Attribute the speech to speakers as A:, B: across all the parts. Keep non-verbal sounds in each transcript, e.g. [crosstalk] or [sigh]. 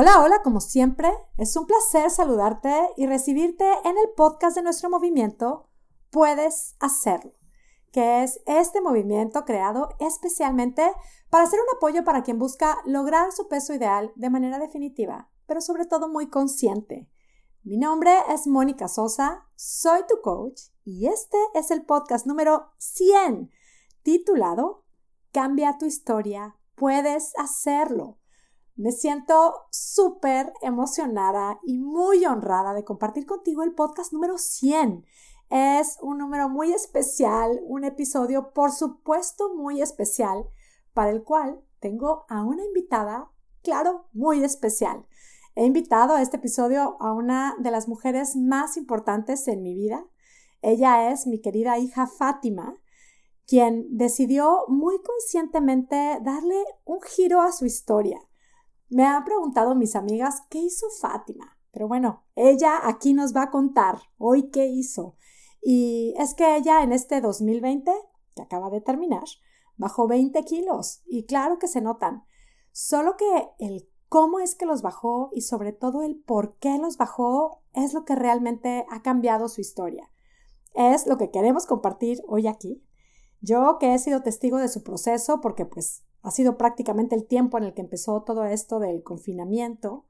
A: Hola, hola, como siempre, es un placer saludarte y recibirte en el podcast de nuestro movimiento Puedes hacerlo, que es este movimiento creado especialmente para ser un apoyo para quien busca lograr su peso ideal de manera definitiva, pero sobre todo muy consciente. Mi nombre es Mónica Sosa, soy tu coach y este es el podcast número 100, titulado Cambia tu historia, puedes hacerlo me siento súper emocionada y muy honrada de compartir contigo el podcast número 100. Es un número muy especial, un episodio por supuesto muy especial, para el cual tengo a una invitada, claro, muy especial. He invitado a este episodio a una de las mujeres más importantes en mi vida. Ella es mi querida hija Fátima, quien decidió muy conscientemente darle un giro a su historia me han preguntado mis amigas qué hizo Fátima, pero bueno, ella aquí nos va a contar hoy qué hizo. Y es que ella en este 2020, que acaba de terminar, bajó 20 kilos y claro que se notan. Solo que el cómo es que los bajó y sobre todo el por qué los bajó es lo que realmente ha cambiado su historia. Es lo que queremos compartir hoy aquí. Yo que he sido testigo de su proceso porque pues ha sido prácticamente el tiempo en el que empezó todo esto del confinamiento.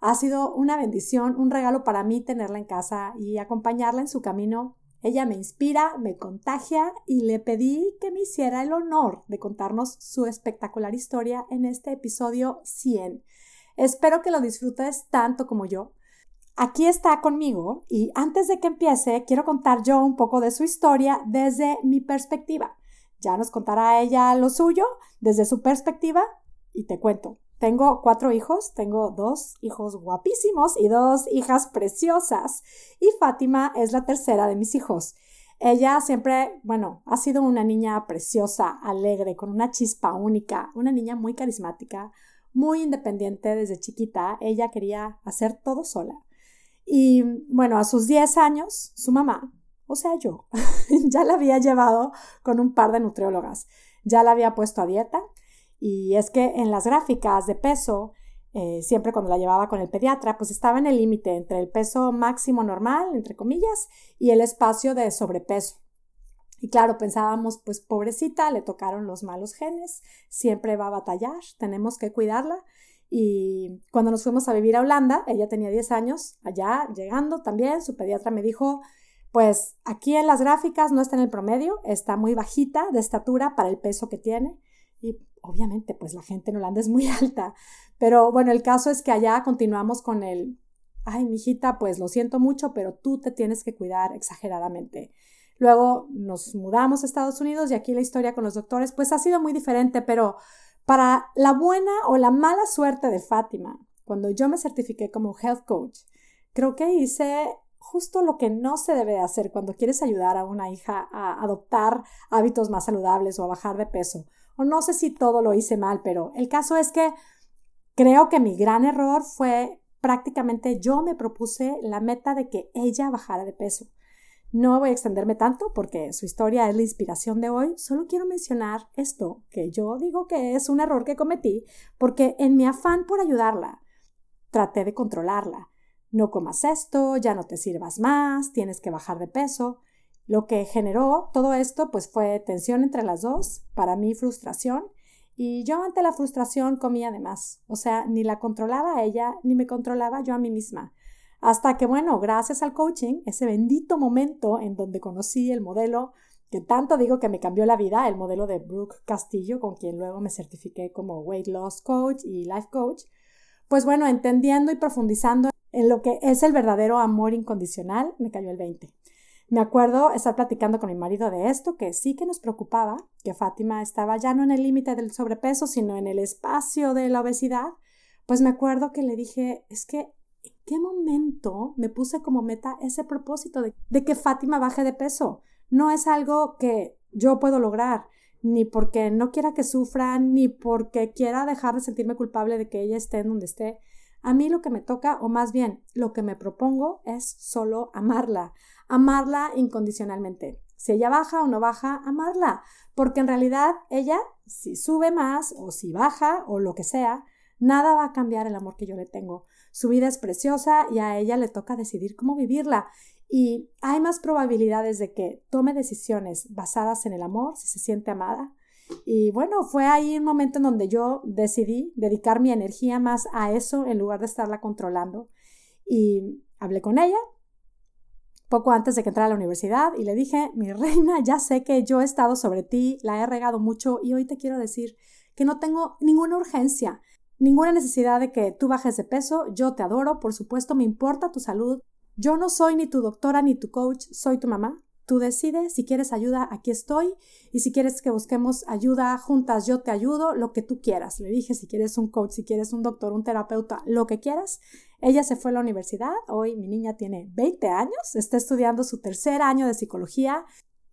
A: Ha sido una bendición, un regalo para mí tenerla en casa y acompañarla en su camino. Ella me inspira, me contagia y le pedí que me hiciera el honor de contarnos su espectacular historia en este episodio 100. Espero que lo disfrutes tanto como yo. Aquí está conmigo y antes de que empiece quiero contar yo un poco de su historia desde mi perspectiva. Ya nos contará ella lo suyo desde su perspectiva y te cuento. Tengo cuatro hijos, tengo dos hijos guapísimos y dos hijas preciosas y Fátima es la tercera de mis hijos. Ella siempre, bueno, ha sido una niña preciosa, alegre, con una chispa única, una niña muy carismática, muy independiente desde chiquita. Ella quería hacer todo sola. Y bueno, a sus 10 años, su mamá o sea, yo [laughs] ya la había llevado con un par de nutriólogas, ya la había puesto a dieta y es que en las gráficas de peso, eh, siempre cuando la llevaba con el pediatra, pues estaba en el límite entre el peso máximo normal, entre comillas, y el espacio de sobrepeso. Y claro, pensábamos, pues pobrecita, le tocaron los malos genes, siempre va a batallar, tenemos que cuidarla. Y cuando nos fuimos a vivir a Holanda, ella tenía 10 años, allá llegando también, su pediatra me dijo, pues aquí en las gráficas no está en el promedio, está muy bajita de estatura para el peso que tiene y obviamente pues la gente en Holanda es muy [laughs] alta, pero bueno, el caso es que allá continuamos con el, ay, mijita, pues lo siento mucho, pero tú te tienes que cuidar exageradamente. Luego nos mudamos a Estados Unidos y aquí la historia con los doctores pues ha sido muy diferente, pero para la buena o la mala suerte de Fátima, cuando yo me certifiqué como health coach, creo que hice justo lo que no se debe hacer cuando quieres ayudar a una hija a adoptar hábitos más saludables o a bajar de peso. O no sé si todo lo hice mal, pero el caso es que creo que mi gran error fue prácticamente yo me propuse la meta de que ella bajara de peso. No voy a extenderme tanto porque su historia es la inspiración de hoy, solo quiero mencionar esto, que yo digo que es un error que cometí, porque en mi afán por ayudarla, traté de controlarla no comas esto, ya no te sirvas más, tienes que bajar de peso. Lo que generó todo esto pues fue tensión entre las dos, para mí frustración, y yo ante la frustración comía de más, o sea, ni la controlaba ella, ni me controlaba yo a mí misma. Hasta que, bueno, gracias al coaching, ese bendito momento en donde conocí el modelo que tanto digo que me cambió la vida, el modelo de Brooke Castillo, con quien luego me certifiqué como Weight Loss Coach y Life Coach, pues bueno, entendiendo y profundizando en lo que es el verdadero amor incondicional, me cayó el 20. Me acuerdo estar platicando con mi marido de esto, que sí que nos preocupaba, que Fátima estaba ya no en el límite del sobrepeso, sino en el espacio de la obesidad. Pues me acuerdo que le dije, es que, ¿en qué momento me puse como meta ese propósito de, de que Fátima baje de peso? No es algo que yo puedo lograr, ni porque no quiera que sufra, ni porque quiera dejar de sentirme culpable de que ella esté en donde esté, a mí lo que me toca, o más bien lo que me propongo, es solo amarla, amarla incondicionalmente. Si ella baja o no baja, amarla, porque en realidad ella, si sube más o si baja o lo que sea, Nada va a cambiar el amor que yo le tengo. Su vida es preciosa y a ella le toca decidir cómo vivirla. Y hay más probabilidades de que tome decisiones basadas en el amor si se siente amada. Y bueno, fue ahí un momento en donde yo decidí dedicar mi energía más a eso en lugar de estarla controlando. Y hablé con ella poco antes de que entrara a la universidad y le dije, mi reina, ya sé que yo he estado sobre ti, la he regado mucho y hoy te quiero decir que no tengo ninguna urgencia, ninguna necesidad de que tú bajes de peso, yo te adoro, por supuesto, me importa tu salud, yo no soy ni tu doctora ni tu coach, soy tu mamá, Tú decides, si quieres ayuda, aquí estoy, y si quieres que busquemos ayuda juntas, yo te ayudo, lo que tú quieras. Le dije, si quieres un coach, si quieres un doctor, un terapeuta, lo que quieras. Ella se fue a la universidad, hoy mi niña tiene 20 años, está estudiando su tercer año de psicología,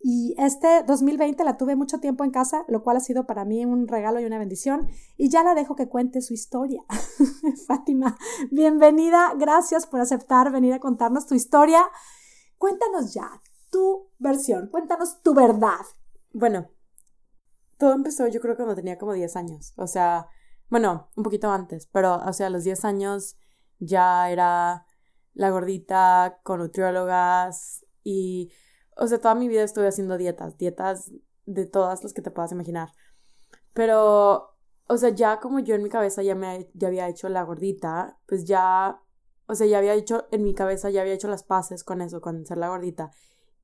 A: y este 2020 la tuve mucho tiempo en casa, lo cual ha sido para mí un regalo y una bendición. Y ya la dejo que cuente su historia. [laughs] Fátima, bienvenida. Gracias por aceptar venir a contarnos tu historia. Cuéntanos ya, tu versión, cuéntanos tu verdad.
B: Bueno, todo empezó yo creo cuando tenía como 10 años, o sea, bueno, un poquito antes, pero o sea, a los 10 años ya era la gordita con nutriólogas y, o sea, toda mi vida estuve haciendo dietas, dietas de todas las que te puedas imaginar. Pero, o sea, ya como yo en mi cabeza ya me ya había hecho la gordita, pues ya, o sea, ya había hecho en mi cabeza ya había hecho las paces con eso, con ser la gordita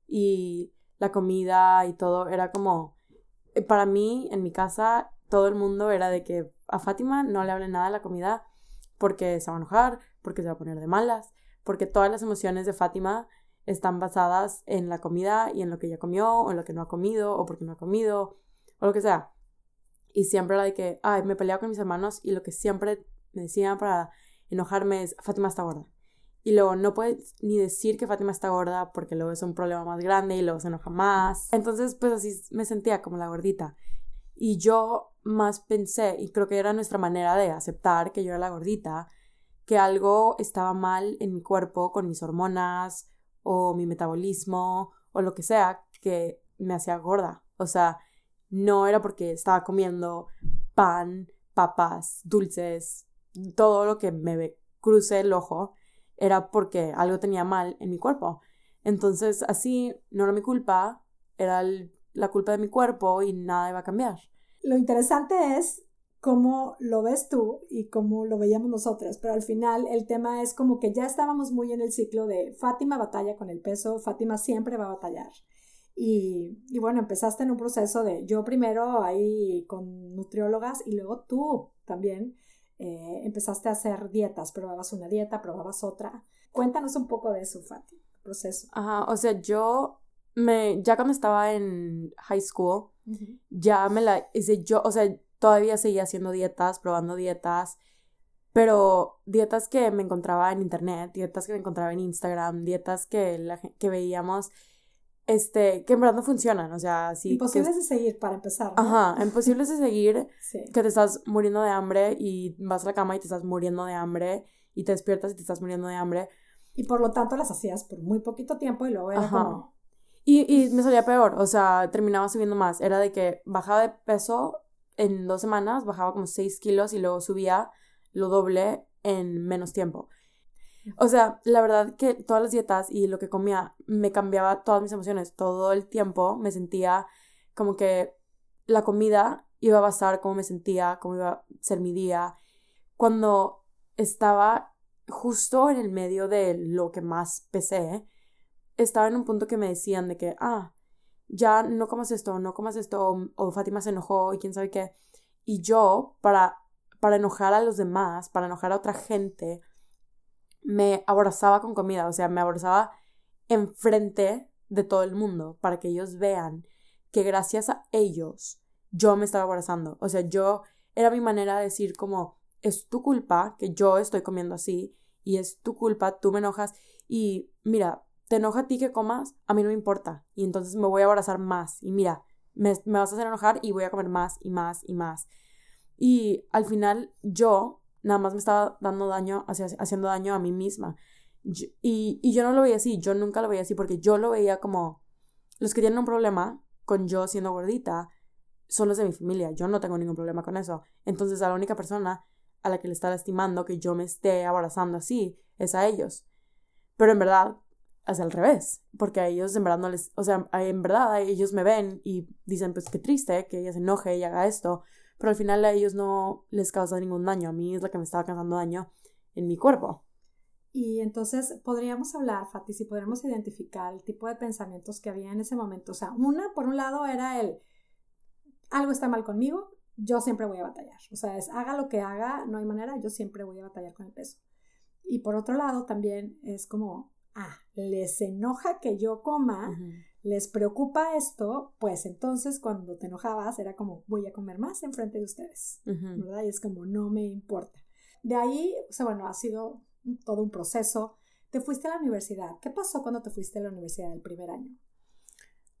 B: y la comida y todo era como, eh, para mí, en mi casa, todo el mundo era de que a Fátima no le hable nada de la comida porque se va a enojar, porque se va a poner de malas, porque todas las emociones de Fátima están basadas en la comida y en lo que ella comió, o en lo que no ha comido, o porque no ha comido, o lo que sea. Y siempre era de que, ay, me peleaba con mis hermanos y lo que siempre me decían para enojarme es, Fátima está gorda. Y luego no puedes ni decir que Fátima está gorda porque luego es un problema más grande y luego se enoja más. Entonces, pues así me sentía como la gordita. Y yo más pensé, y creo que era nuestra manera de aceptar que yo era la gordita, que algo estaba mal en mi cuerpo con mis hormonas o mi metabolismo o lo que sea que me hacía gorda. O sea, no era porque estaba comiendo pan, papas, dulces, todo lo que me cruce el ojo, era porque algo tenía mal en mi cuerpo. Entonces, así no era mi culpa, era la culpa de mi cuerpo y nada iba a cambiar.
A: Lo interesante es cómo lo ves tú y cómo lo veíamos nosotras, pero al final el tema es como que ya estábamos muy en el ciclo de Fátima batalla con el peso, Fátima siempre va a batallar. Y, y, bueno, empezaste en un proceso de yo primero ahí con nutriólogas y luego tú también eh, empezaste a hacer dietas, probabas una dieta, probabas otra. Cuéntanos un poco de eso, Fati, proceso.
B: Ajá, o sea, yo me, ya cuando estaba en high school, ya me la hice yo, o sea, todavía seguía haciendo dietas, probando dietas, pero dietas que me encontraba en internet, dietas que me encontraba en Instagram, dietas que, la, que veíamos este, que en verdad no funcionan, o sea, sí.
A: Imposibles de seguir para empezar.
B: Ajá, [laughs] imposibles de seguir, que te estás muriendo de hambre y vas a la cama y te estás muriendo de hambre y te despiertas y te estás muriendo de hambre.
A: Y por lo tanto las hacías por muy poquito tiempo y luego era como...
B: Y, y me salía peor, o sea, terminaba subiendo más. Era de que bajaba de peso en dos semanas, bajaba como 6 kilos y luego subía lo doble en menos tiempo. O sea, la verdad que todas las dietas y lo que comía me cambiaba todas mis emociones. Todo el tiempo me sentía como que la comida iba a basar cómo me sentía, cómo iba a ser mi día. Cuando estaba justo en el medio de lo que más pesé, estaba en un punto que me decían de que, ah, ya no comas esto, no comas esto, o, o Fátima se enojó y quién sabe qué. Y yo, para, para enojar a los demás, para enojar a otra gente, me abrazaba con comida, o sea, me abrazaba enfrente de todo el mundo para que ellos vean que gracias a ellos yo me estaba abrazando. O sea, yo era mi manera de decir como, es tu culpa que yo estoy comiendo así y es tu culpa, tú me enojas y mira, te enoja a ti que comas, a mí no me importa y entonces me voy a abrazar más y mira, me, me vas a hacer enojar y voy a comer más y más y más. Y al final yo nada más me estaba dando daño, haciendo daño a mí misma. y, y yo no lo veía así, yo nunca lo veía así porque yo lo veía como los que tienen un problema con yo siendo gordita son los de mi familia, yo no tengo ningún problema con eso. Entonces a la única persona a la que le está lastimando que yo me esté abrazando así, es a ellos. Pero en verdad es al revés, porque a ellos en verdad no les, o sea, en verdad ellos me ven y dicen, pues qué triste que ella se enoje y haga esto, pero al final a ellos no les causa ningún daño, a mí es la que me estaba causando daño en mi cuerpo.
A: Y entonces podríamos hablar, Fati, si podríamos identificar el tipo de pensamientos que había en ese momento. O sea, una, por un lado, era el, algo está mal conmigo, yo siempre voy a batallar. O sea, es haga lo que haga, no hay manera, yo siempre voy a batallar con el peso. Y por otro lado, también es como, ah, les enoja que yo coma, les preocupa esto, pues entonces cuando te enojabas era como, voy a comer más enfrente de ustedes, ¿verdad? Y es como, no me importa. De ahí, o sea, bueno, ha sido todo un proceso. Te fuiste a la universidad. ¿Qué pasó cuando te fuiste a la universidad el primer año?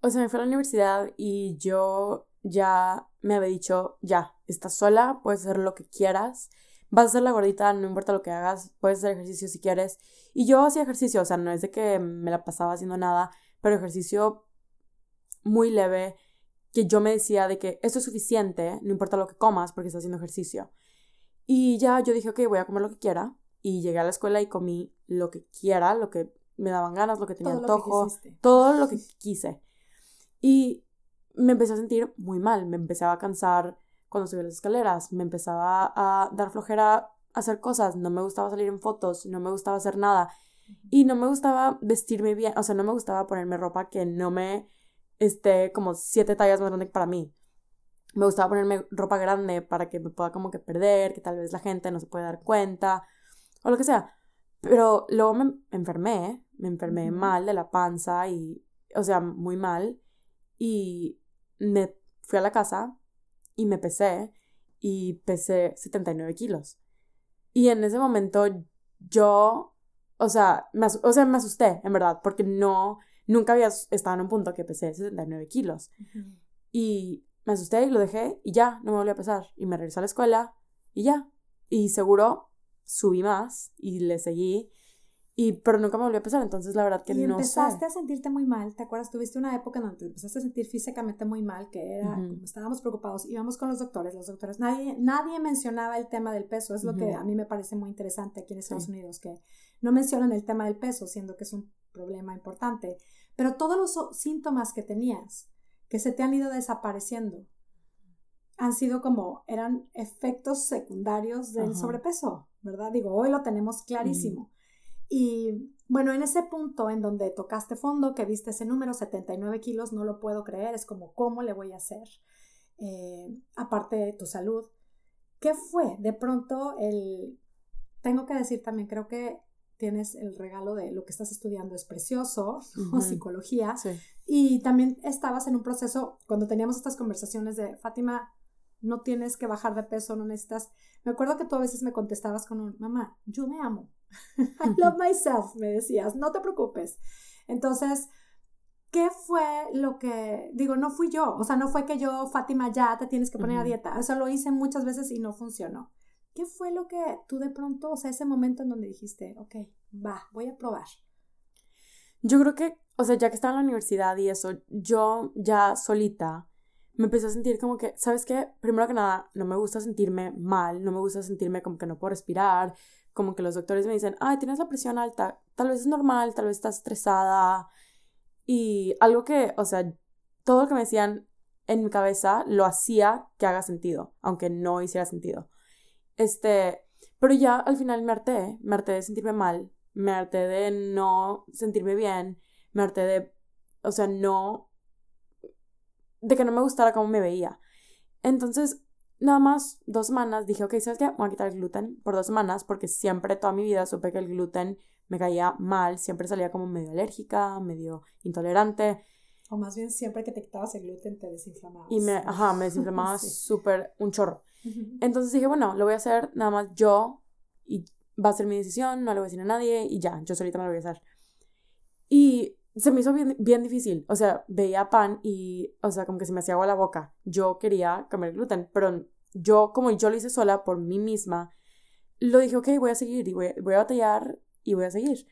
B: O sea, me fui a la universidad y yo ya me había dicho, ya, estás sola, puedes hacer lo que quieras, vas a ser la gordita, no importa lo que hagas, puedes hacer ejercicio si quieres. Y yo hacía ejercicio, o sea, no es de que me la pasaba haciendo nada, pero ejercicio muy leve, que yo me decía de que esto es suficiente, no importa lo que comas porque estás haciendo ejercicio. Y ya yo dije, ok, voy a comer lo que quiera. Y llegué a la escuela y comí lo que quiera, lo que me daban ganas, lo que tenía antojo, todo lo que quise. Y me empecé a sentir muy mal, me empezaba a cansar cuando subía las escaleras, me empezaba a dar flojera hacer cosas, no me gustaba salir en fotos, no me gustaba hacer nada y no me gustaba vestirme bien, o sea, no me gustaba ponerme ropa que no me esté como siete tallas más grande para mí. Me gustaba ponerme ropa grande para que me pueda como que perder, que tal vez la gente no se pueda dar cuenta o lo que sea. Pero luego me enfermé, me enfermé mal de la panza y, o sea, muy mal. Y me fui a la casa y me pesé y pesé 79 kilos. Y en ese momento yo, o sea, me, o sea, me asusté, en verdad, porque no, nunca había estado en un punto que pesé 79 kilos. Y me asusté y lo dejé y ya, no me volví a pesar. Y me regresé a la escuela y ya. Y seguro subí más y le seguí y, pero nunca me volvió a pesar, entonces la verdad que y
A: no empezaste a sentirte muy mal, ¿te acuerdas? Tuviste una época en donde te empezaste a sentir físicamente muy mal, que era, como estábamos preocupados, íbamos con los doctores, los doctores, nadie, nadie mencionaba el tema del peso, es lo que a mí me parece muy interesante aquí en Estados Unidos, que no mencionan el tema del peso, siendo que es un problema importante, pero todos los síntomas que tenías, que se te han ido desapareciendo, han sido como, eran efectos secundarios del sobrepeso, ¿verdad? Digo, hoy lo tenemos clarísimo. Y bueno, en ese punto en donde tocaste fondo, que viste ese número, 79 kilos, no lo puedo creer, es como, ¿cómo le voy a hacer? Eh, aparte de tu salud. ¿Qué fue? De pronto, el... Tengo que decir también, creo que tienes el regalo de lo que estás estudiando es precioso, [laughs] o psicología, y también estabas en un proceso, cuando teníamos estas conversaciones de, Fátima, no tienes que bajar de peso, no necesitas, me acuerdo que tú a veces me contestabas con un, mamá, yo me amo, [laughs] I love myself, me decías, no te preocupes. Entonces, ¿qué fue lo que, digo, no fui yo, o sea, no fue que yo, Fátima, ya te tienes que poner a dieta, eso lo hice muchas veces y no funcionó. ¿Qué fue lo que tú de pronto, o sea, ese momento en donde dijiste, ok, va, voy a probar?
B: Yo creo que, o sea, ya que estaba en la universidad y eso, yo ya solita me empecé a sentir como que, ¿sabes qué? Primero que nada, no me gusta sentirme mal, no me gusta sentirme como que no puedo respirar, como que los doctores me dicen, ay, tienes la presión alta, tal vez es normal, tal vez estás estresada. Y algo que, o sea, todo lo que me decían en mi cabeza lo hacía que haga sentido, aunque no hiciera sentido. Este, pero ya al final me harté, me harté de sentirme mal, me harté de no sentirme bien, me harté de, o sea, no, de que no me gustara cómo me veía. Entonces, nada más dos semanas dije, ok, ¿sabes qué? Voy a quitar el gluten por dos semanas porque siempre, toda mi vida, supe que el gluten me caía mal, siempre salía como medio alérgica, medio intolerante.
A: O más bien siempre que te quitabas el gluten te desinflamabas.
B: Y me, ajá, me desinflamaba [laughs] súper un chorro. [laughs] Entonces dije, bueno, lo voy a hacer nada más yo y va a ser mi decisión, no le voy a decir a nadie y ya, yo solita me lo voy a hacer. Y se me hizo bien, bien difícil. O sea, veía pan y, o sea, como que se me hacía agua la boca. Yo quería comer gluten, pero yo, como yo lo hice sola por mí misma, lo dije, ok, voy a seguir y voy, voy a batallar y voy a seguir.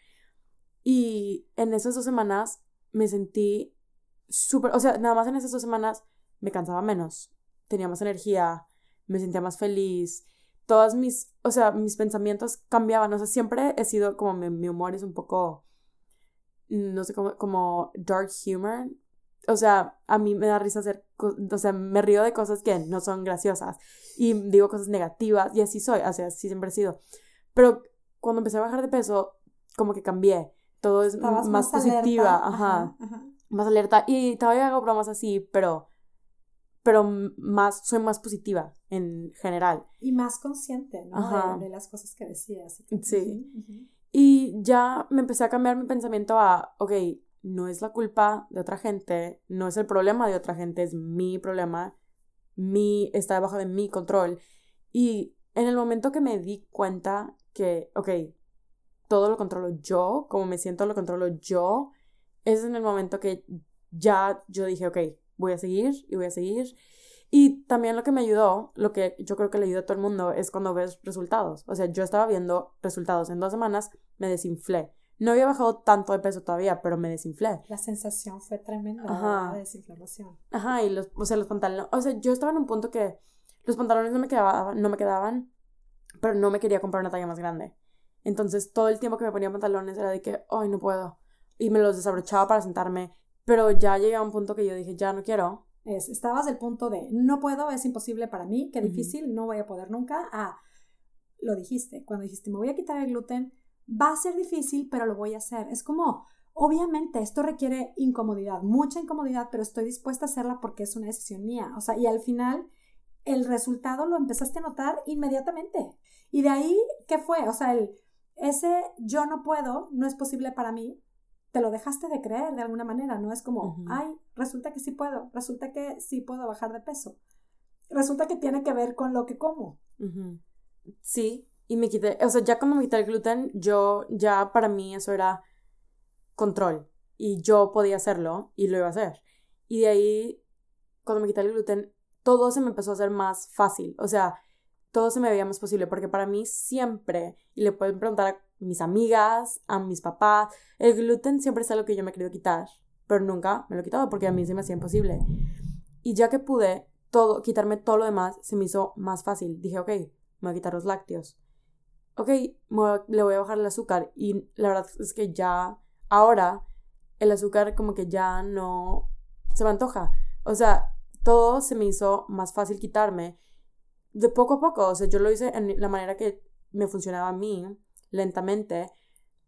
B: Y en esas dos semanas me sentí súper, o sea, nada más en esas dos semanas me cansaba menos, tenía más energía, me sentía más feliz, todas mis, o sea, mis pensamientos cambiaban, o sea, siempre he sido como mi, humor es un poco, no sé, como, como dark humor, o sea, a mí me da risa hacer, o sea, me río de cosas que no son graciosas y digo cosas negativas y así soy, o sea, así siempre he sido. Pero cuando empecé a bajar de peso, como que cambié, todo es más, positiva, ajá, más alerta y todavía hago bromas así, pero pero más, soy más positiva en general.
A: Y más consciente, ¿no? De, las cosas que decías.
B: Sí. Y ya me empecé a cambiar mi pensamiento a, ok, no es la culpa de otra gente, no es el problema de otra gente, es mi problema, mi, está debajo de mi control. Y en el momento que me di cuenta que, ok, todo lo controlo yo, como me siento lo controlo yo, es en el momento que ya yo dije, ok, voy a seguir y voy a seguir. Y también lo que me ayudó, lo que yo creo que le ayuda a todo el mundo, es cuando ves resultados. O sea, yo estaba viendo resultados en dos semanas, me desinflé. No había bajado tanto de peso todavía, pero me desinflé.
A: La sensación fue tremenda, Ajá. la desinflamación.
B: Ajá, y los, o sea, los pantalones, o sea, yo estaba en un punto que los pantalones no me quedaban, no me quedaban, pero no me quería comprar una talla más grande. Entonces, todo el tiempo que me ponía pantalones era de que, ay, no puedo. Y me los desabrochaba para sentarme pero ya llegué a un punto que yo dije, ya no quiero.
A: Es, estabas del punto de, no puedo, es imposible para mí, qué difícil, no voy a poder nunca. Ah, lo dijiste, cuando dijiste, me voy a quitar el gluten, va a ser difícil, pero lo voy a hacer. Es como, obviamente, esto requiere incomodidad, mucha incomodidad, pero estoy dispuesta a hacerla porque es una decisión mía. O sea, y al final, el resultado lo empezaste a notar inmediatamente. Y de ahí, ¿qué fue? O sea, el, ese yo no puedo, no es posible para mí, te lo dejaste de creer de alguna manera, ¿no? Es como, ay, resulta que sí puedo, resulta que sí puedo bajar de peso. Resulta que tiene que ver con lo que como.
B: Sí, y me quité, o sea, ya cuando me quité el gluten, yo, ya para mí eso era control. Y yo podía hacerlo y lo iba a hacer. Y de ahí, cuando me quité el gluten, todo se me empezó a hacer más fácil. O sea, todo se me veía más posible, porque para mí siempre, y le pueden preguntar a mis amigas, a mis papás. El gluten siempre es algo que yo me he querido quitar, pero nunca me lo he quitado porque a mí se me hacía imposible. Y ya que pude todo, quitarme todo lo demás, se me hizo más fácil. Dije, ok, me voy a quitar los lácteos. Ok, le voy a bajar el azúcar. Y la verdad es que ya, ahora, el azúcar como que ya no se me antoja. O sea, todo se me hizo más fácil quitarme de poco a poco. O sea, yo lo hice en la manera que me funcionaba a mí lentamente,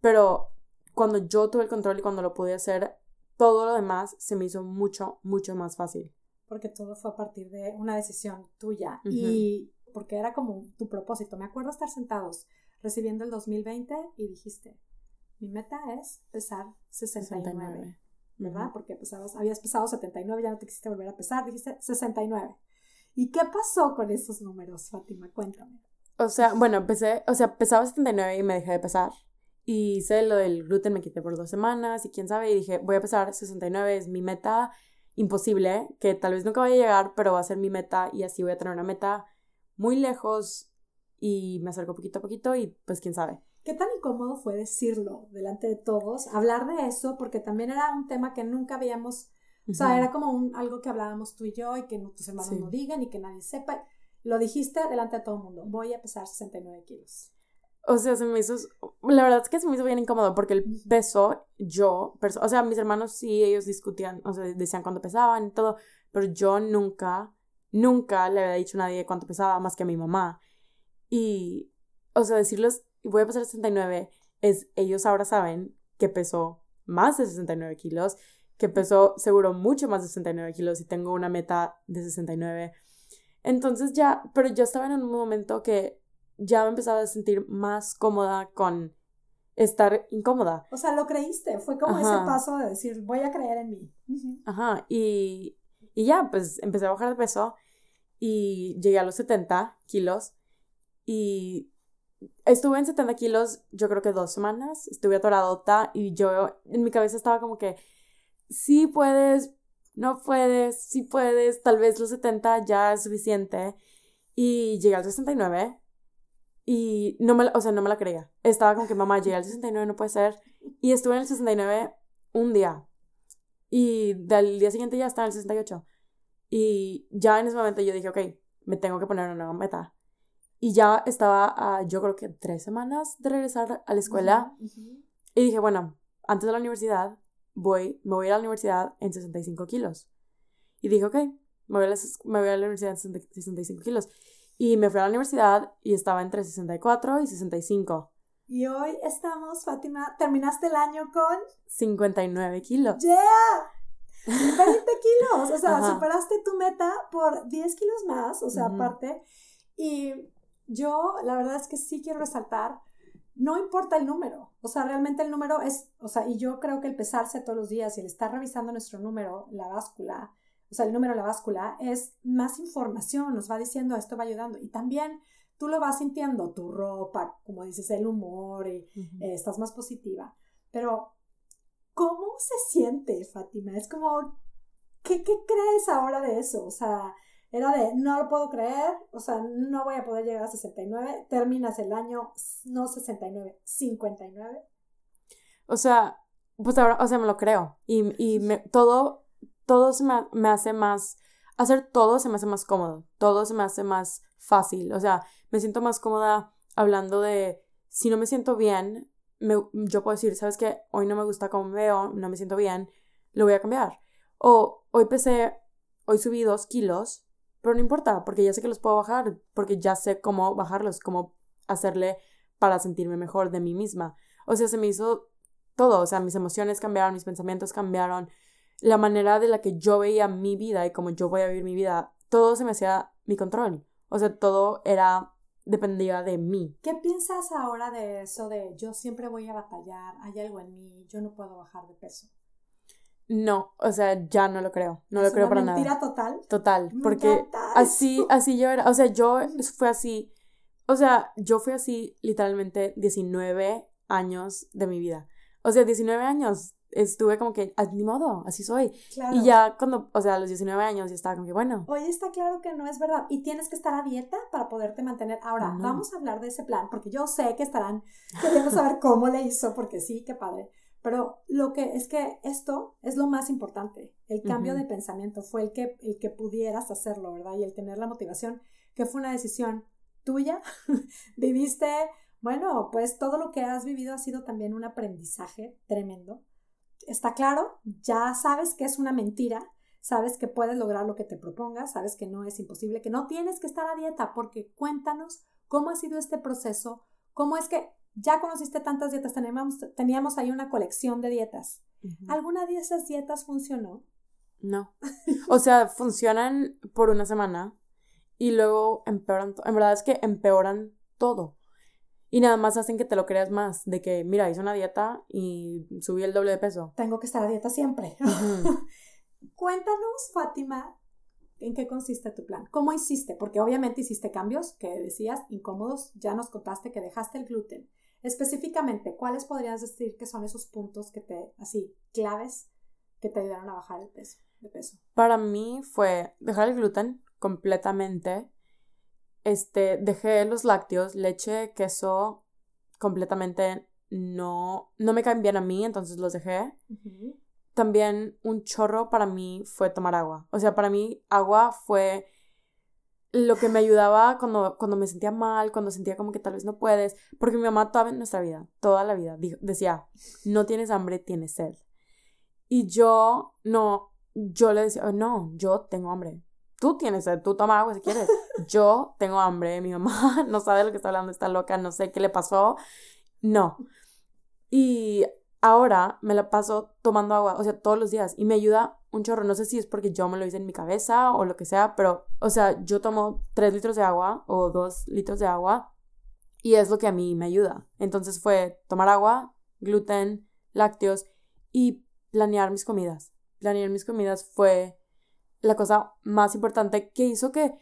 B: pero cuando yo tuve el control y cuando lo pude hacer, todo lo demás se me hizo mucho, mucho más fácil.
A: Porque todo fue a partir de una decisión tuya y porque era como tu propósito. Me acuerdo estar sentados recibiendo el 2020 y dijiste, mi meta es pesar 69, ¿verdad? Porque pesabas, habías pesado 79, ya no te quisiste volver a pesar, dijiste 69. ¿Y qué pasó con esos números, Fátima? Cuéntame.
B: O sea, bueno, empecé, o sea, pesaba 79 y me dejé de pesar. Y hice lo del gluten, me quité por dos semanas y quién sabe, y dije, voy a pesar 69, es mi meta imposible, que tal vez nunca vaya a llegar, pero va a ser mi meta y así voy a tener una meta muy lejos y me acerco poquito a poquito y pues quién sabe.
A: ¿Qué tan incómodo fue decirlo delante de todos, hablar de eso, porque también era un tema que nunca habíamos, o sea, era como un, algo que hablábamos tú y yo y que tus hermanos no digan y que nadie sepa. Lo dijiste delante de todo el mundo. Voy a pesar 69 kilos.
B: O sea, se me hizo. La verdad es que se me hizo bien incómodo porque el peso, yo. O sea, mis hermanos sí, ellos discutían, o sea, decían cuánto pesaban y todo. Pero yo nunca, nunca le había dicho a nadie cuánto pesaba más que a mi mamá. Y, o sea, decirles, voy a pesar 69, es. Ellos ahora saben que pesó más de 69 kilos, que pesó seguro mucho más de 69 kilos y tengo una meta de 69. Entonces ya, pero yo estaba en un momento que ya me empezaba a sentir más cómoda con estar incómoda.
A: O sea, lo creíste, fue como ese paso de decir, voy a creer en mí.
B: Ajá, y, y ya, pues empecé a bajar de peso y llegué a los 70 kilos y estuve en 70 kilos yo creo que dos semanas, estuve atoradota y yo en mi cabeza estaba como que, sí puedes, no puedes, sí puedes, tal vez los 70 ya es suficiente. Y llegué al 69 y no me, o sea, no me la creía. Estaba como que, mamá, llegué al 69, no puede ser. Y estuve en el 69 un día. Y del día siguiente ya estaba en el 68. Y ya en ese momento yo dije, ok, me tengo que poner una nueva meta. Y ya estaba, yo creo que tres semanas de regresar a la escuela. Y dije, bueno, antes de la universidad, voy, me voy a la universidad en 65 kilos. Y dije, ok, me voy a la, me voy a la universidad en 65 kilos. Y me fui a la universidad y estaba entre 64 y 65.
A: Y hoy estamos, Fátima, terminaste el año con
B: 59 kilos.
A: ¡Yeah! 20 [laughs] kilos, o sea, superaste tu meta por 10 kilos más, o sea, aparte. Y yo, la verdad es que sí quiero resaltar, no importa el número, o sea, realmente el número es, o sea, y yo creo que el pesarse todos los días y el estar revisando nuestro número, la báscula, o sea, el número de la báscula, es más información, nos va diciendo esto va ayudando. Y también tú lo vas sintiendo, tu ropa, como dices, el humor, y, eh, estás más positiva. Pero, ¿cómo se siente, Fátima? Es como, ¿qué, ¿qué crees ahora de eso? O sea, era de, no lo puedo creer, o sea, no voy a poder llegar a 69, terminas el año, no 69, 59.
B: O sea, pues ahora, o sea, me lo creo. Y, y me, todo, todo se me, me, hace más, hacer todo se me hace más cómodo, todo se me hace más fácil. O sea, me siento más cómoda hablando de, si no me siento bien, me, yo puedo decir, ¿sabes qué? Hoy no me gusta cómo me veo, no me siento bien, lo voy a cambiar. O hoy pesé, hoy subí dos kilos, pero no importa, porque ya sé que los puedo bajar, porque ya sé cómo bajarlos, cómo hacerle para sentirme mejor de mí misma. O sea, se me hizo todo, o sea, mis emociones cambiaron, mis pensamientos cambiaron, la manera de la que yo veía mi vida y cómo yo voy a vivir mi vida, todo se me hacía mi control. O sea, todo era dependía de mí.
A: ¿Qué piensas ahora de eso de yo siempre voy a batallar, hay algo en mí, yo no puedo bajar de peso?
B: No, o sea, ya no lo creo, no lo creo para nada.
A: mentira total?
B: Total, porque así, así yo era, o sea, yo fue así, o sea, yo fui así literalmente 19 años de mi vida. O sea, 19 años estuve como que, ni modo, así soy. Y ya cuando, o sea, a los 19 años ya estaba como que, bueno.
A: Oye, está claro que no es verdad. Y tienes que estar a dieta para poderte mantener. Ahora, vamos a hablar de ese plan, porque yo sé que estarán queriendo saber cómo le hizo, porque sí, qué padre. Pero lo que es que esto es lo más importante. El cambio de pensamiento fue el que, el que pudieras hacerlo, ¿verdad? Y el tener la motivación, que fue una decisión tuya. [laughs] Viviste, bueno, pues todo lo que has vivido ha sido también un aprendizaje tremendo. Está claro, ya sabes que es una mentira, sabes que puedes lograr lo que te propongas, sabes que no es imposible, que no tienes que estar a dieta, porque cuéntanos cómo ha sido este proceso, cómo es que ya conociste tantas dietas, teníamos, teníamos ahí una colección de dietas. ¿Alguna de esas dietas funcionó?
B: No. O sea, funcionan por una semana y luego empeoran. En verdad es que empeoran todo. Y nada más hacen que te lo creas más. De que, mira, hice una dieta y subí el doble de peso.
A: Tengo que estar a dieta siempre. [laughs] Cuéntanos, Fátima, ¿En qué consiste tu plan? ¿Cómo hiciste? Porque obviamente hiciste cambios que decías incómodos, ya nos contaste que dejaste el gluten, Específicamente, ¿cuáles podrías decir que son esos puntos que te, así, claves que te ayudaron a bajar el peso, de peso?
B: Para mí fue dejar el gluten completamente. Este, dejé los lácteos, leche, queso, completamente no, no me caen bien a mí, entonces los dejé. También un chorro para mí fue tomar agua. O sea, para mí agua fue lo que me ayudaba cuando, cuando me sentía mal, cuando sentía como que tal vez no puedes, porque mi mamá toda nuestra vida, toda la vida, decía, no tienes hambre, tienes sed. Y yo, no, yo le decía, no, yo tengo hambre. Tú tienes sed, tú toma agua si quieres. [laughs] Yo tengo hambre, mi mamá [laughs] no sabe de lo que está hablando, está loca, no sé qué le pasó. No. Y ahora me la paso tomando agua, o sea, todos los días y me ayuda un chorro. No sé si es porque yo me lo hice en mi cabeza o lo que sea, pero, o sea, yo tomo 3 litros de agua o 2 litros de agua y es lo que a mí me ayuda. Entonces fue tomar agua, gluten, lácteos y planear mis comidas. Planear mis comidas fue la cosa más importante que hizo que,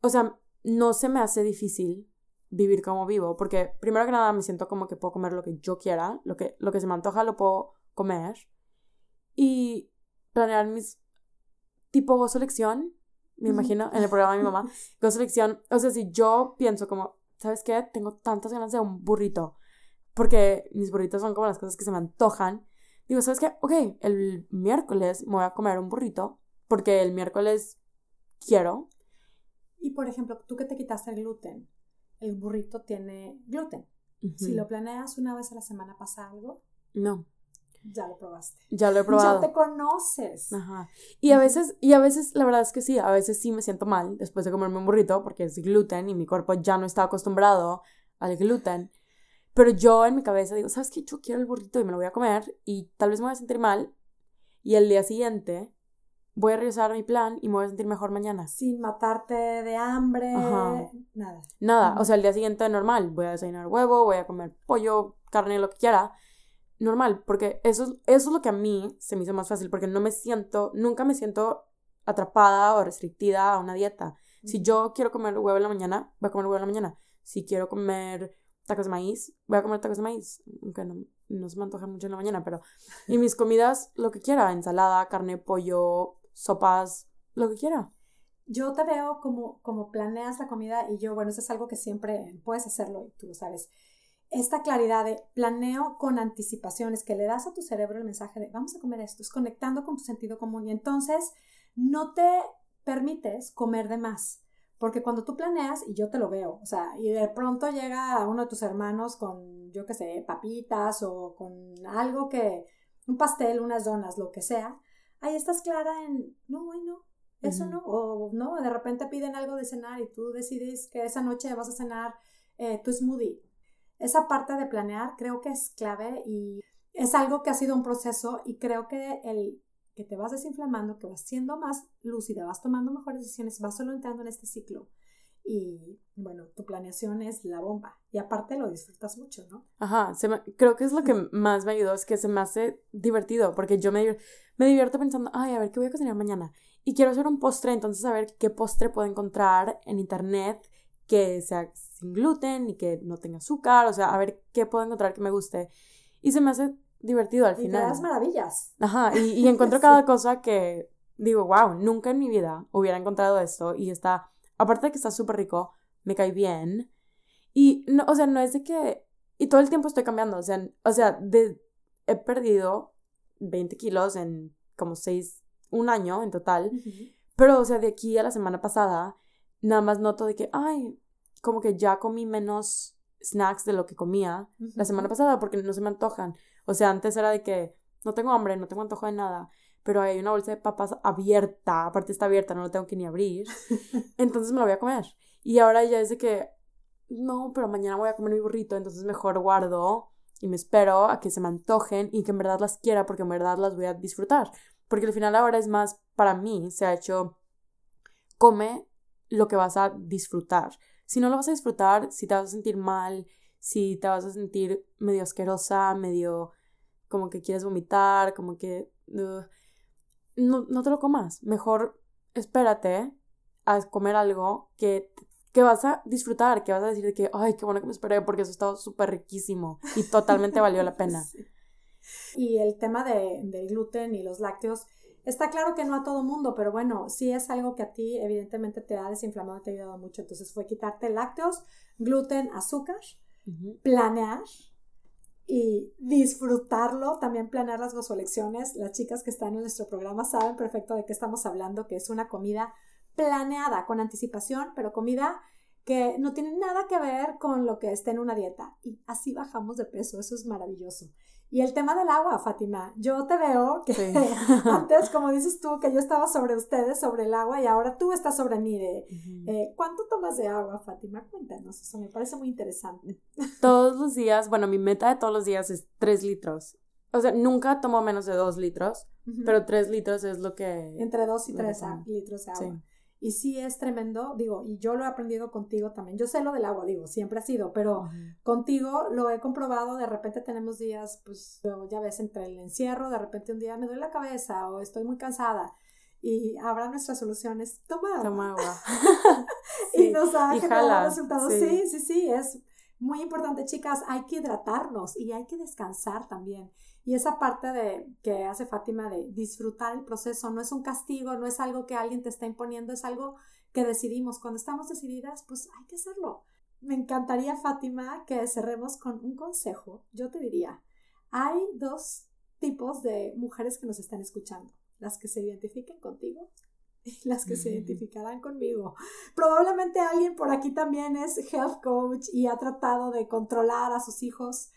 B: o sea, no se me hace difícil vivir como vivo, porque primero que nada me siento como que puedo comer lo que yo quiera, lo que, lo que se me antoja lo puedo comer. Y planear mis tipo gozo lección, me imagino, en el programa de mi mamá, [laughs] gozo lección, o sea, si yo pienso como, ¿sabes qué? Tengo tantas ganas de un burrito, porque mis burritos son como las cosas que se me antojan. Digo, ¿sabes qué? Ok, el miércoles me voy a comer un burrito, porque el miércoles quiero.
A: Y por ejemplo, tú que te quitaste el gluten, el burrito tiene gluten. Si lo planeas una vez a la semana, ¿pasa algo?
B: No.
A: Ya lo probaste.
B: Ya lo he probado.
A: Ya te conoces.
B: Ajá. Y a veces, y a veces, la verdad es que sí, a veces sí me siento mal después de comerme un burrito porque es gluten y mi cuerpo ya no está acostumbrado al gluten. Pero yo en mi cabeza digo, ¿sabes qué? Yo quiero el burrito y me lo voy a comer y tal vez me voy a sentir mal y el día siguiente voy a regresar a mi plan y me voy a sentir mejor mañana.
A: Sin matarte de hambre, nada.
B: Nada, o sea, el día siguiente normal, voy a desayunar huevo, voy a comer pollo, carne, lo que quiera. Normal, porque eso, eso es lo que a mí se me hizo más fácil, porque no me siento, nunca me siento atrapada o restrictiva a una dieta. Si yo quiero comer huevo en la mañana, voy a comer huevo en la mañana. Si quiero comer tacos de maíz, voy a comer tacos de maíz, aunque no, no se me antoja mucho en la mañana, pero... Y mis comidas, lo que quiera, ensalada, carne, pollo, sopas, lo que quiera.
A: Yo te veo como, como planeas la comida y yo, bueno, eso es algo que siempre puedes hacerlo y tú lo sabes. Esta claridad de planeo con anticipaciones que le das a tu cerebro el mensaje de vamos a comer esto, es conectando con tu sentido común y entonces no te permites comer de más. Porque cuando tú planeas, y yo te lo veo, o sea, y de pronto llega uno de tus hermanos con, yo qué sé, papitas o con algo que, un pastel, unas donas, lo que sea, ahí estás clara en, no, hoy no, eso no, o no, de repente piden algo de cenar y tú decides que esa noche vas a cenar eh, tu smoothie. Esa parte de planear creo que es clave y es algo que ha sido un proceso y creo que el que te vas desinflamando, que vas siendo más lúcida, vas tomando mejores decisiones, vas solo entrando en este ciclo. Y bueno, tu planeación es la bomba. Y aparte lo disfrutas mucho, ¿no?
B: Ajá, creo que es lo que más me ayudó, es que se me hace divertido, porque yo me, me divierto pensando, ay, a ver, ¿qué voy a cocinar mañana? Y quiero hacer un postre, entonces a ver qué postre puedo encontrar en internet que sea sin gluten y que no tenga azúcar, o sea, a ver qué puedo encontrar que me guste. Y se me hace divertido al final.
A: Y te maravillas.
B: Ajá, y, y [laughs] encuentro cada cosa que digo, wow, nunca en mi vida hubiera encontrado esto y está, aparte de que está súper rico, me cae bien. Y, no, o sea, no es de que, y todo el tiempo estoy cambiando, o sea, o sea, de, he perdido 20 kilos en como 6, un año en total, pero, o sea, de aquí a la semana pasada, nada más noto de que, ay, como que ya comí menos snacks de lo que comía la semana pasada porque no se me antojan. O sea, antes era de que no tengo hambre, no tengo antojo de nada, pero hay una bolsa de papas abierta, aparte está abierta, no lo tengo que ni abrir, [laughs] entonces me la voy a comer. Y ahora ya es de que, no, pero mañana voy a comer mi burrito, entonces mejor guardo y me espero a que se me antojen y que en verdad las quiera porque en verdad las voy a disfrutar. Porque al final ahora es más, para mí, se ha hecho, come lo que vas a disfrutar. Si no lo vas a disfrutar, si te vas a sentir mal, si te vas a sentir medio asquerosa, medio como que quieres vomitar, como que no, no te lo comas. Mejor espérate a comer algo que, que vas a disfrutar, que vas a decir de que, ay, qué bueno que me esperé porque eso estaba súper riquísimo y totalmente valió la [laughs] pena.
A: Y el tema de, del gluten y los lácteos, está claro que no a todo mundo, pero bueno, sí es algo que a ti evidentemente te ha desinflamado y te ha ayudado mucho. Entonces fue quitarte lácteos, gluten, azúcar planear y disfrutarlo, también planear las vasolecciones. Las chicas que están en nuestro programa saben perfecto de qué estamos hablando, que es una comida planeada con anticipación, pero comida que no tiene nada que ver con lo que esté en una dieta. Y así bajamos de peso, eso es maravilloso. Y el tema del agua, Fátima, yo te veo que [laughs] [laughs] antes, como dices tú, que yo estaba sobre ustedes, sobre el agua, y ahora tú estás sobre mí. De, eh, ¿Cuánto tomas de agua, Fátima? Cuéntanos, eso me parece muy interesante. [laughs]
B: Todos los días, bueno, mi meta de todos los días es 3 litros. O sea, nunca tomo menos de 2 litros, pero 3 litros es lo que...
A: Entre 2 y 3 litros de agua. Y sí es tremendo, digo, y yo lo he aprendido contigo también. Yo sé lo del agua, digo, siempre ha sido, pero contigo lo he comprobado. De repente tenemos días, pues, ya ves, entre el encierro, de repente un día me duele la cabeza o estoy muy cansada. Y habrá nuestras soluciones. Toma agua.
B: Toma agua. [laughs]
A: y nos ha generado resultados. sí, sí, sí, es muy importante, chicas. Hay que hidratarnos y hay que descansar también. Y esa parte de que hace Fátima de disfrutar el proceso no es un castigo, no es algo que alguien te está imponiendo, es algo que decidimos. Cuando estamos decididas, pues hay que hacerlo. Me encantaría, Fátima, que cerremos con un consejo. Yo te diría, hay dos tipos de mujeres que nos están escuchando. Las que se identifiquen contigo y las que se identificarán conmigo. Probablemente alguien por aquí también es health coach y ha tratado de controlar a sus hijos.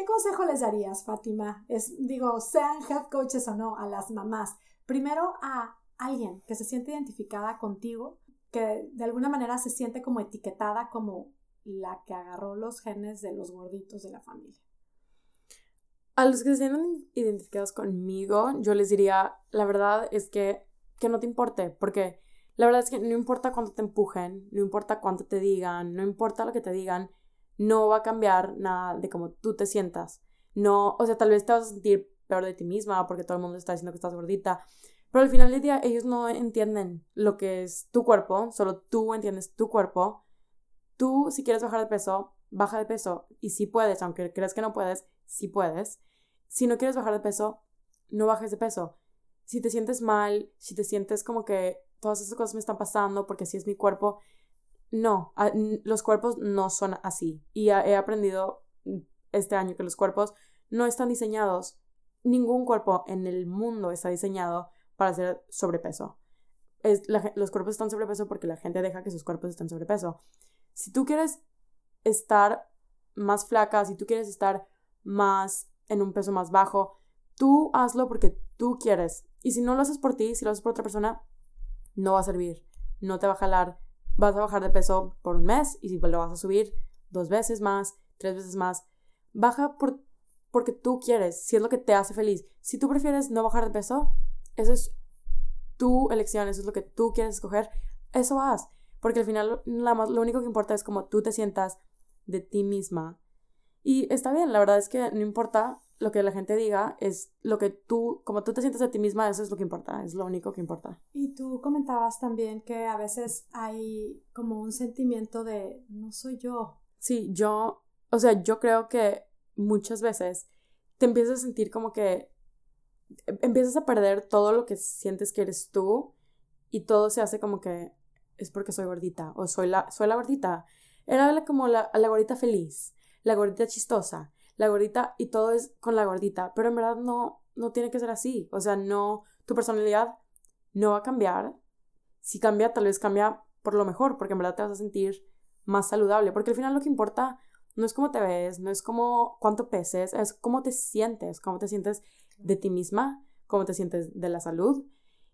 A: ¿Qué consejo les darías, Fátima? Es, digo, sean health coaches o no, a las mamás. Primero a alguien que se siente identificada contigo, que de alguna manera se siente como etiquetada como la que agarró los genes de los gorditos de la familia.
B: A los que se sienten identificados conmigo, yo les diría, la verdad es que, que no te importe, porque la verdad es que no importa cuánto te empujen, no importa cuánto te digan, no importa lo que te digan, no va a cambiar nada de cómo tú te sientas. No, o sea, tal vez te vas a sentir peor de ti misma porque todo el mundo está diciendo que estás gordita, pero al final del día ellos no entienden lo que es tu cuerpo, solo tú entiendes tu cuerpo. Tú, si quieres bajar de peso, baja de peso y si puedes, aunque creas que no puedes, si puedes. Si no quieres bajar de peso, no bajes de peso. Si te sientes mal, si te sientes como que todas esas cosas me están pasando porque así es mi cuerpo, no, los cuerpos no son así. Y he aprendido este año que los cuerpos no están diseñados, ningún cuerpo en el mundo está diseñado para hacer sobrepeso. Es, los cuerpos están sobrepeso porque la gente deja que sus cuerpos estén sobrepeso. Si tú quieres estar más flaca, si tú quieres estar más en un peso más bajo. Tú hazlo porque tú quieres. Y si no lo haces por ti, si lo haces por otra persona, no va a servir. No te va a jalar. Vas a bajar de peso por un mes y si lo vas a subir dos veces más, tres veces más. Baja por, porque tú quieres, si es lo que te hace feliz. Si tú prefieres no bajar de peso, eso es tu elección, eso es lo que tú quieres escoger, eso haz. Porque al final lo único que importa es como tú te sientas de ti misma y está bien, la verdad es que no importa lo que la gente diga, es lo que tú, como tú te sientes a ti misma, eso es lo que importa, es lo único que importa.
A: Y tú comentabas también que a veces hay como un sentimiento de no soy yo.
B: Sí, yo, o sea, yo creo que muchas veces te empiezas a sentir como que em, empiezas a perder todo lo que sientes que eres tú y todo se hace como que es porque soy gordita o soy la, soy la gordita. Era como la, la gordita feliz la gordita chistosa, la gordita y todo es con la gordita, pero en verdad no, no tiene que ser así. O sea, no, tu personalidad no va a cambiar. Si cambia, tal vez cambia por lo mejor, porque en verdad te vas a sentir más saludable, porque al final lo que importa no es cómo te ves, no es cómo cuánto peses, es cómo te sientes, cómo te sientes de ti misma, cómo te sientes de la salud.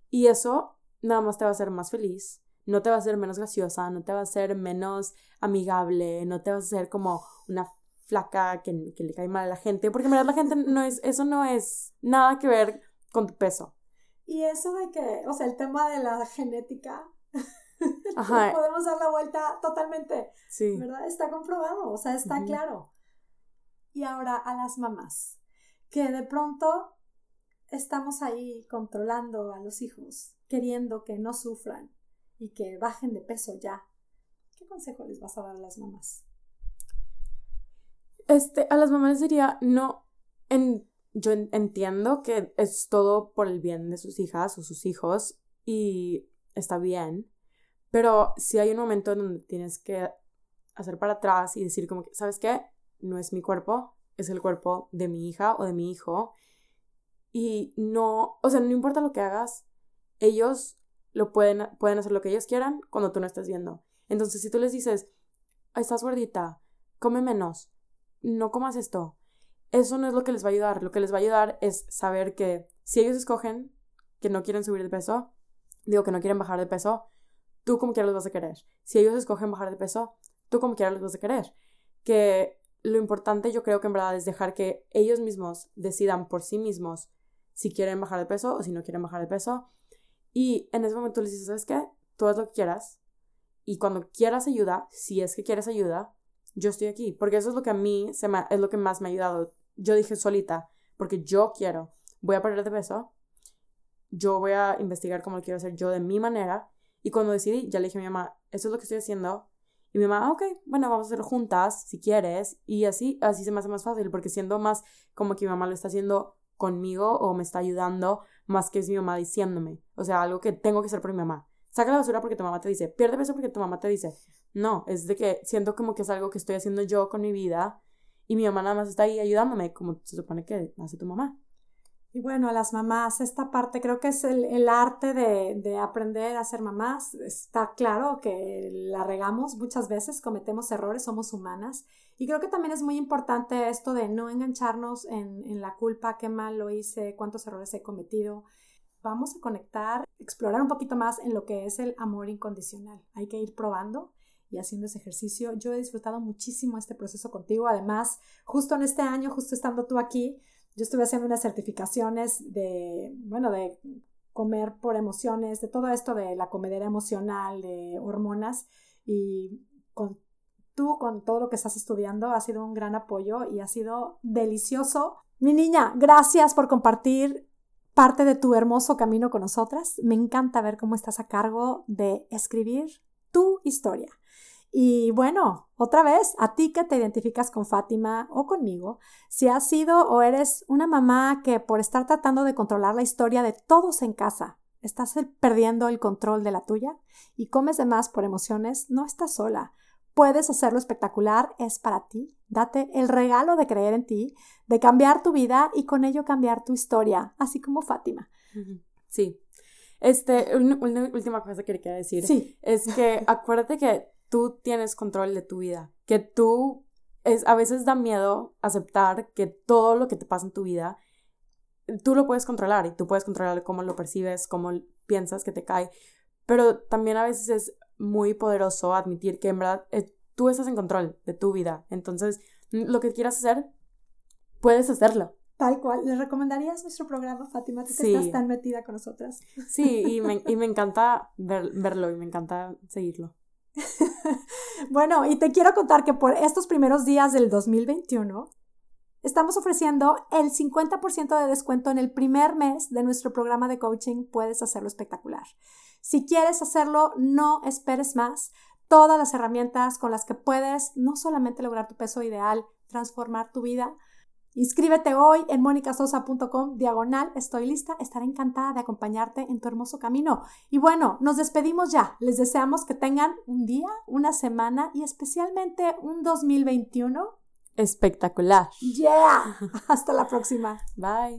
B: Y eso nada más te va a hacer más feliz, no te va a hacer menos graciosa, no te va a hacer menos amigable, no te vas a hacer como una flaca que, le cae mal a la gente, porque en verdad la gente [laughs] no es, eso no es nada que ver con tu peso.
A: Y eso de que, o sea, el tema de la genética, [laughs] podemos dar la vuelta totalmente, sí. ¿verdad? Está comprobado, o sea, está claro. Y ahora a las mamás, que de pronto estamos ahí controlando a los hijos, queriendo que no sufran y que bajen de peso ya. ¿Qué consejo les vas a dar a las mamás?
B: Este, a las mamás diría, no, en, yo entiendo que es todo por el bien de sus hijas o sus hijos y está bien, pero si hay un momento en donde tienes que hacer para atrás y decir como que, ¿sabes qué? No es mi cuerpo, es el cuerpo de mi hija o de mi hijo. Y no, o sea, no importa lo que hagas, ellos lo pueden, pueden hacer lo que ellos quieran cuando tú no estás viendo. Entonces, si tú les dices, estás gordita, come menos, no comas esto. Eso no es lo que les va a ayudar. Lo que les va a ayudar es saber que si ellos escogen que no quieren subir de peso, digo que no quieren bajar de peso, tú como quieras los vas a querer. Si ellos escogen bajar de peso, tú como quieras los vas a querer. Que lo importante yo creo que en verdad es dejar que ellos mismos decidan por sí mismos si quieren bajar de peso o si no quieren bajar de peso. Y en ese momento les dices, ¿sabes qué? Tú haz lo que quieras. Y cuando quieras ayuda, si es que quieres ayuda, yo estoy aquí, porque eso es lo que a mí se me, es lo que más me ha ayudado. Yo dije solita, porque yo quiero, voy a perder de peso, yo voy a investigar cómo lo quiero hacer yo de mi manera, y cuando decidí, ya le dije a mi mamá, eso es lo que estoy haciendo, y mi mamá, ok, bueno, vamos a hacerlo juntas, si quieres, y así, así se me hace más fácil, porque siendo más como que mi mamá lo está haciendo conmigo o me está ayudando, más que es mi mamá diciéndome, o sea, algo que tengo que hacer por mi mamá. Saca la basura porque tu mamá te dice, pierde peso porque tu mamá te dice, no, es de que siento como que es algo que estoy haciendo yo con mi vida y mi mamá nada más está ahí ayudándome, como se supone que hace tu mamá.
A: Y bueno, las mamás, esta parte creo que es el, arte de, aprender a ser mamás. Está claro que la regamos muchas veces, cometemos errores, somos humanas. Y creo que también es muy importante esto de no engancharnos en, en la culpa, qué mal lo hice, cuántos errores he cometido. Vamos a conectar, explorar un poquito más en lo que es el amor incondicional. Hay que ir probando haciendo ese ejercicio. Yo he disfrutado muchísimo este proceso contigo. Además, justo en este año, justo estando tú aquí, yo estuve haciendo unas certificaciones de, bueno, de comer por emociones, de todo esto de la comedera emocional, de hormonas y tú con todo lo que estás estudiando ha sido un gran apoyo y ha sido delicioso. Mi niña, gracias por compartir parte de tu hermoso camino con nosotras. Me encanta ver cómo estás a cargo de escribir tu historia. Y bueno, otra vez, a ti que te identificas con Fátima o conmigo, si has sido o eres una mamá que por estar tratando de controlar la historia de todos en casa, estás perdiendo el control de la tuya y comes de más por emociones, no estás sola. Puedes hacerlo espectacular, es para ti. Date el regalo de creer en ti, de cambiar tu vida y con ello cambiar tu historia, así como Fátima.
B: Sí. Este, una, última cosa que quería decir. Sí. Es que acuérdate que tú tienes control de tu vida, que tú es, a veces da miedo aceptar que todo lo que te pasa en tu vida, tú lo puedes controlar y tú puedes controlar cómo lo percibes, cómo piensas que te cae, pero también a veces es muy poderoso admitir que en verdad eh, tú estás en control de tu vida, entonces lo que quieras hacer, puedes hacerlo.
A: Tal cual. ¿Le recomendarías nuestro programa, Fátima? Tú que estás tan metida con nosotras.
B: Sí, y [laughs] me, y me encanta verlo y me encanta seguirlo. [laughs]
A: bueno, y te quiero contar que por estos primeros días del 2021 estamos ofreciendo el 50% de descuento en el primer mes de nuestro programa de coaching. Puedes hacerlo espectacular. Si quieres hacerlo, no esperes más. Todas las herramientas con las que puedes no solamente lograr tu peso ideal, transformar tu vida, Inscríbete hoy en monicasosa.com diagonal. Estoy lista. Estaré encantada de acompañarte en tu hermoso camino. Y bueno, nos despedimos ya. Les deseamos que tengan un día, una semana y especialmente un 2021
B: espectacular.
A: Yeah. Hasta la próxima.
B: Bye.